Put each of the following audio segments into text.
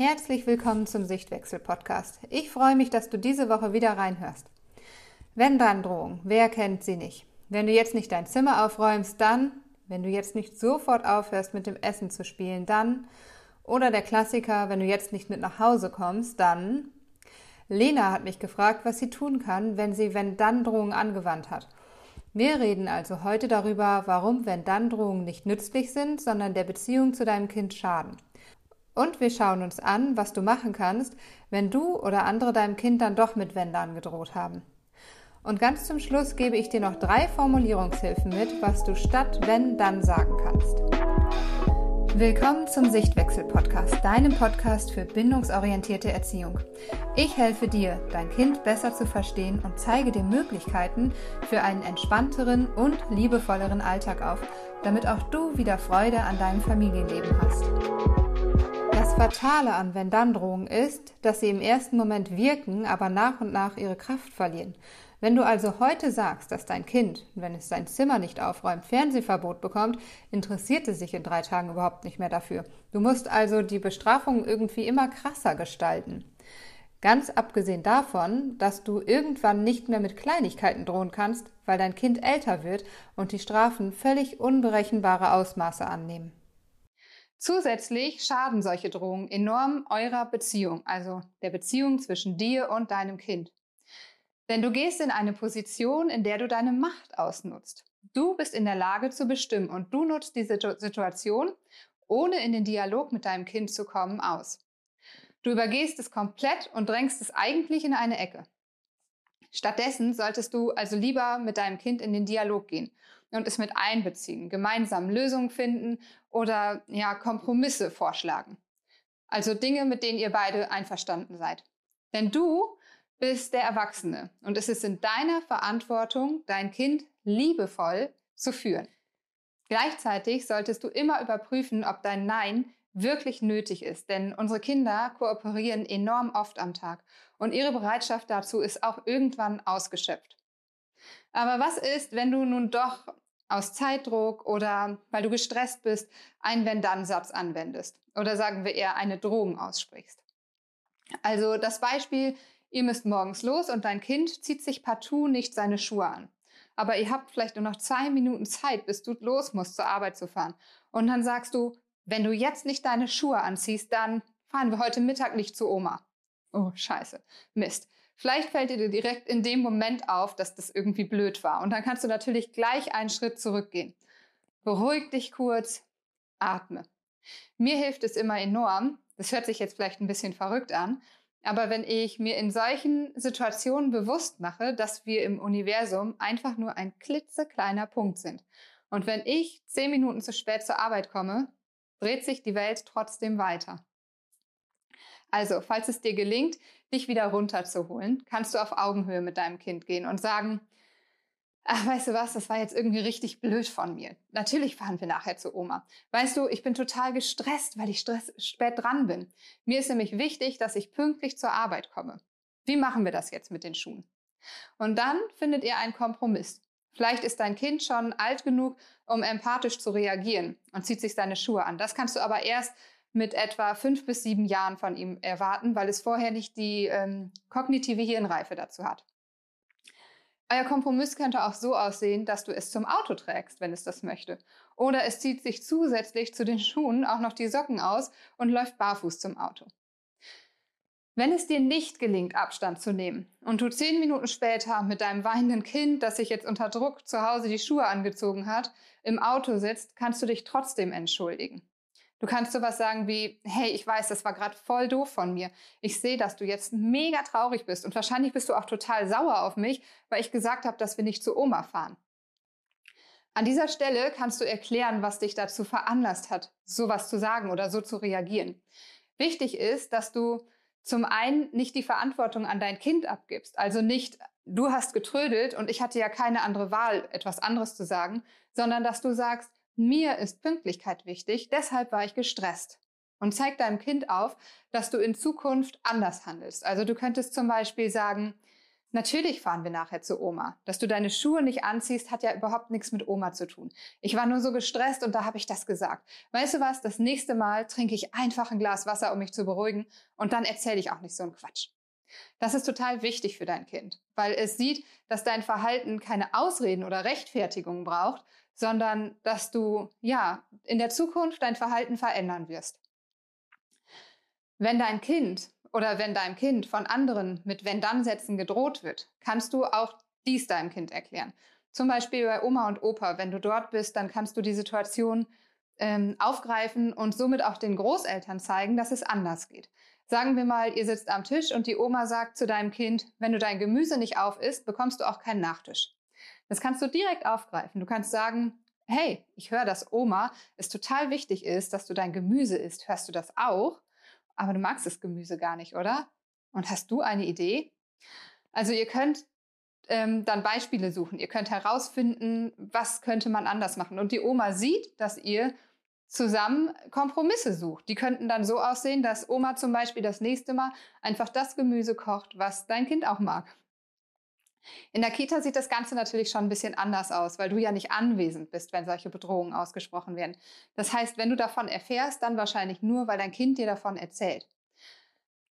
Herzlich willkommen zum Sichtwechsel-Podcast. Ich freue mich, dass du diese Woche wieder reinhörst. Wenn dann Drohung, wer kennt sie nicht? Wenn du jetzt nicht dein Zimmer aufräumst, dann, wenn du jetzt nicht sofort aufhörst, mit dem Essen zu spielen, dann, oder der Klassiker, wenn du jetzt nicht mit nach Hause kommst, dann. Lena hat mich gefragt, was sie tun kann, wenn sie wenn dann Drohungen angewandt hat. Wir reden also heute darüber, warum wenn dann Drohungen nicht nützlich sind, sondern der Beziehung zu deinem Kind schaden. Und wir schauen uns an, was du machen kannst, wenn du oder andere deinem Kind dann doch mit Wendern gedroht haben. Und ganz zum Schluss gebe ich dir noch drei Formulierungshilfen mit, was du statt wenn dann sagen kannst. Willkommen zum Sichtwechsel-Podcast, deinem Podcast für bindungsorientierte Erziehung. Ich helfe dir, dein Kind besser zu verstehen und zeige dir Möglichkeiten für einen entspannteren und liebevolleren Alltag auf, damit auch du wieder Freude an deinem Familienleben hast. Fatale an Wenn-Dann-Drohungen ist, dass sie im ersten Moment wirken, aber nach und nach ihre Kraft verlieren. Wenn du also heute sagst, dass dein Kind, wenn es sein Zimmer nicht aufräumt, Fernsehverbot bekommt, interessiert es sich in drei Tagen überhaupt nicht mehr dafür. Du musst also die Bestrafung irgendwie immer krasser gestalten. Ganz abgesehen davon, dass du irgendwann nicht mehr mit Kleinigkeiten drohen kannst, weil dein Kind älter wird und die Strafen völlig unberechenbare Ausmaße annehmen. Zusätzlich schaden solche Drohungen enorm eurer Beziehung, also der Beziehung zwischen dir und deinem Kind. Denn du gehst in eine Position, in der du deine Macht ausnutzt. Du bist in der Lage zu bestimmen und du nutzt diese Situation, ohne in den Dialog mit deinem Kind zu kommen, aus. Du übergehst es komplett und drängst es eigentlich in eine Ecke. Stattdessen solltest du also lieber mit deinem Kind in den Dialog gehen und es mit einbeziehen, gemeinsam Lösungen finden oder ja, Kompromisse vorschlagen. Also Dinge, mit denen ihr beide einverstanden seid. Denn du bist der Erwachsene und es ist in deiner Verantwortung, dein Kind liebevoll zu führen. Gleichzeitig solltest du immer überprüfen, ob dein Nein wirklich nötig ist, denn unsere Kinder kooperieren enorm oft am Tag und ihre Bereitschaft dazu ist auch irgendwann ausgeschöpft. Aber was ist, wenn du nun doch aus Zeitdruck oder weil du gestresst bist, einen Wenn-Dann-Satz anwendest oder sagen wir eher eine Drohung aussprichst? Also das Beispiel, ihr müsst morgens los und dein Kind zieht sich partout nicht seine Schuhe an. Aber ihr habt vielleicht nur noch zwei Minuten Zeit, bis du los musst, zur Arbeit zu fahren. Und dann sagst du, wenn du jetzt nicht deine Schuhe anziehst, dann fahren wir heute Mittag nicht zu Oma. Oh, scheiße. Mist. Vielleicht fällt dir direkt in dem Moment auf, dass das irgendwie blöd war. Und dann kannst du natürlich gleich einen Schritt zurückgehen. Beruhig dich kurz, atme. Mir hilft es immer enorm. Das hört sich jetzt vielleicht ein bisschen verrückt an. Aber wenn ich mir in solchen Situationen bewusst mache, dass wir im Universum einfach nur ein klitzekleiner Punkt sind. Und wenn ich zehn Minuten zu spät zur Arbeit komme, dreht sich die Welt trotzdem weiter. Also, falls es dir gelingt, dich wieder runterzuholen, kannst du auf Augenhöhe mit deinem Kind gehen und sagen, ach, weißt du was, das war jetzt irgendwie richtig blöd von mir. Natürlich fahren wir nachher zu Oma. Weißt du, ich bin total gestresst, weil ich stress spät dran bin. Mir ist nämlich wichtig, dass ich pünktlich zur Arbeit komme. Wie machen wir das jetzt mit den Schuhen? Und dann findet ihr einen Kompromiss. Vielleicht ist dein Kind schon alt genug, um empathisch zu reagieren und zieht sich seine Schuhe an. Das kannst du aber erst mit etwa fünf bis sieben Jahren von ihm erwarten, weil es vorher nicht die ähm, kognitive Hirnreife dazu hat. Euer Kompromiss könnte auch so aussehen, dass du es zum Auto trägst, wenn es das möchte. Oder es zieht sich zusätzlich zu den Schuhen auch noch die Socken aus und läuft barfuß zum Auto. Wenn es dir nicht gelingt, Abstand zu nehmen und du zehn Minuten später mit deinem weinenden Kind, das sich jetzt unter Druck zu Hause die Schuhe angezogen hat, im Auto sitzt, kannst du dich trotzdem entschuldigen. Du kannst sowas sagen wie, hey, ich weiß, das war gerade voll doof von mir. Ich sehe, dass du jetzt mega traurig bist und wahrscheinlich bist du auch total sauer auf mich, weil ich gesagt habe, dass wir nicht zu Oma fahren. An dieser Stelle kannst du erklären, was dich dazu veranlasst hat, sowas zu sagen oder so zu reagieren. Wichtig ist, dass du zum einen nicht die Verantwortung an dein Kind abgibst, also nicht du hast getrödelt und ich hatte ja keine andere Wahl, etwas anderes zu sagen, sondern dass du sagst, mir ist Pünktlichkeit wichtig, deshalb war ich gestresst. Und zeig deinem Kind auf, dass du in Zukunft anders handelst. Also du könntest zum Beispiel sagen, Natürlich fahren wir nachher zu Oma. Dass du deine Schuhe nicht anziehst, hat ja überhaupt nichts mit Oma zu tun. Ich war nur so gestresst und da habe ich das gesagt. Weißt du was? Das nächste Mal trinke ich einfach ein Glas Wasser, um mich zu beruhigen und dann erzähle ich auch nicht so einen Quatsch. Das ist total wichtig für dein Kind, weil es sieht, dass dein Verhalten keine Ausreden oder Rechtfertigungen braucht, sondern dass du ja in der Zukunft dein Verhalten verändern wirst. Wenn dein Kind oder wenn deinem Kind von anderen mit Wenn-Dann-Sätzen gedroht wird, kannst du auch dies deinem Kind erklären. Zum Beispiel bei Oma und Opa. Wenn du dort bist, dann kannst du die Situation ähm, aufgreifen und somit auch den Großeltern zeigen, dass es anders geht. Sagen wir mal, ihr sitzt am Tisch und die Oma sagt zu deinem Kind, wenn du dein Gemüse nicht auf isst, bekommst du auch keinen Nachtisch. Das kannst du direkt aufgreifen. Du kannst sagen, hey, ich höre, dass Oma es total wichtig ist, dass du dein Gemüse isst. Hörst du das auch? aber du magst das Gemüse gar nicht, oder? Und hast du eine Idee? Also ihr könnt ähm, dann Beispiele suchen. Ihr könnt herausfinden, was könnte man anders machen. Und die Oma sieht, dass ihr zusammen Kompromisse sucht. Die könnten dann so aussehen, dass Oma zum Beispiel das nächste Mal einfach das Gemüse kocht, was dein Kind auch mag. In der Kita sieht das Ganze natürlich schon ein bisschen anders aus, weil du ja nicht anwesend bist, wenn solche Bedrohungen ausgesprochen werden. Das heißt, wenn du davon erfährst, dann wahrscheinlich nur, weil dein Kind dir davon erzählt.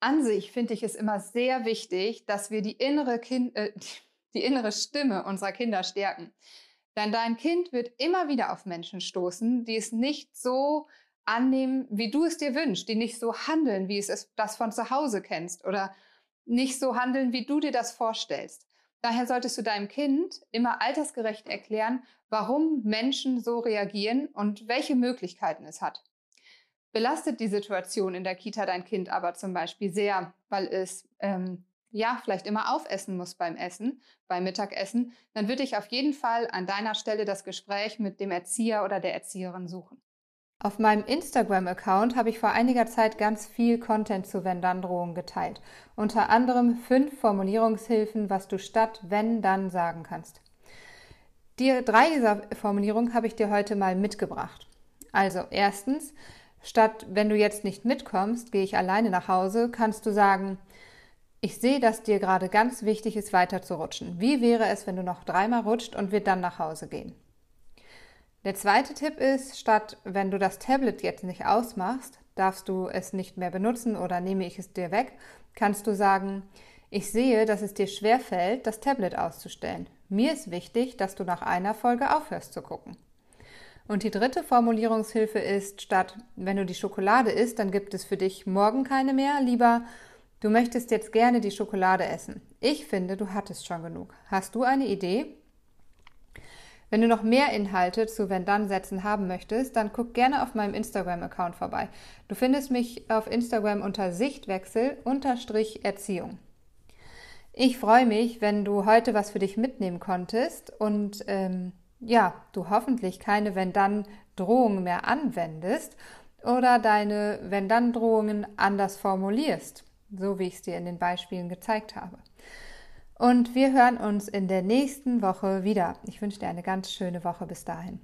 An sich finde ich es immer sehr wichtig, dass wir die innere, kind, äh, die innere Stimme unserer Kinder stärken. Denn dein Kind wird immer wieder auf Menschen stoßen, die es nicht so annehmen, wie du es dir wünschst, die nicht so handeln, wie es das von zu Hause kennst oder nicht so handeln, wie du dir das vorstellst. Daher solltest du deinem Kind immer altersgerecht erklären, warum Menschen so reagieren und welche Möglichkeiten es hat. Belastet die Situation in der Kita dein Kind aber zum Beispiel sehr, weil es ähm, ja vielleicht immer aufessen muss beim Essen, beim Mittagessen, dann würde ich auf jeden Fall an deiner Stelle das Gespräch mit dem Erzieher oder der Erzieherin suchen. Auf meinem Instagram-Account habe ich vor einiger Zeit ganz viel Content zu Wenn-Dann-Drohungen geteilt. Unter anderem fünf Formulierungshilfen, was du statt Wenn-Dann sagen kannst. Die drei dieser Formulierungen habe ich dir heute mal mitgebracht. Also erstens, statt wenn du jetzt nicht mitkommst, gehe ich alleine nach Hause, kannst du sagen, ich sehe, dass dir gerade ganz wichtig ist, weiter zu rutschen. Wie wäre es, wenn du noch dreimal rutscht und wir dann nach Hause gehen? Der zweite Tipp ist, statt wenn du das Tablet jetzt nicht ausmachst, darfst du es nicht mehr benutzen oder nehme ich es dir weg, kannst du sagen, ich sehe, dass es dir schwer fällt, das Tablet auszustellen. Mir ist wichtig, dass du nach einer Folge aufhörst zu gucken. Und die dritte Formulierungshilfe ist, statt wenn du die Schokolade isst, dann gibt es für dich morgen keine mehr, lieber du möchtest jetzt gerne die Schokolade essen. Ich finde, du hattest schon genug. Hast du eine Idee? Wenn du noch mehr Inhalte zu Wenn-Dann-Sätzen haben möchtest, dann guck gerne auf meinem Instagram-Account vorbei. Du findest mich auf Instagram unter Sichtwechsel-Erziehung. Ich freue mich, wenn du heute was für dich mitnehmen konntest und ähm, ja, du hoffentlich keine Wenn-Dann-Drohungen mehr anwendest oder deine Wenn-Dann-Drohungen anders formulierst, so wie ich es dir in den Beispielen gezeigt habe. Und wir hören uns in der nächsten Woche wieder. Ich wünsche dir eine ganz schöne Woche bis dahin.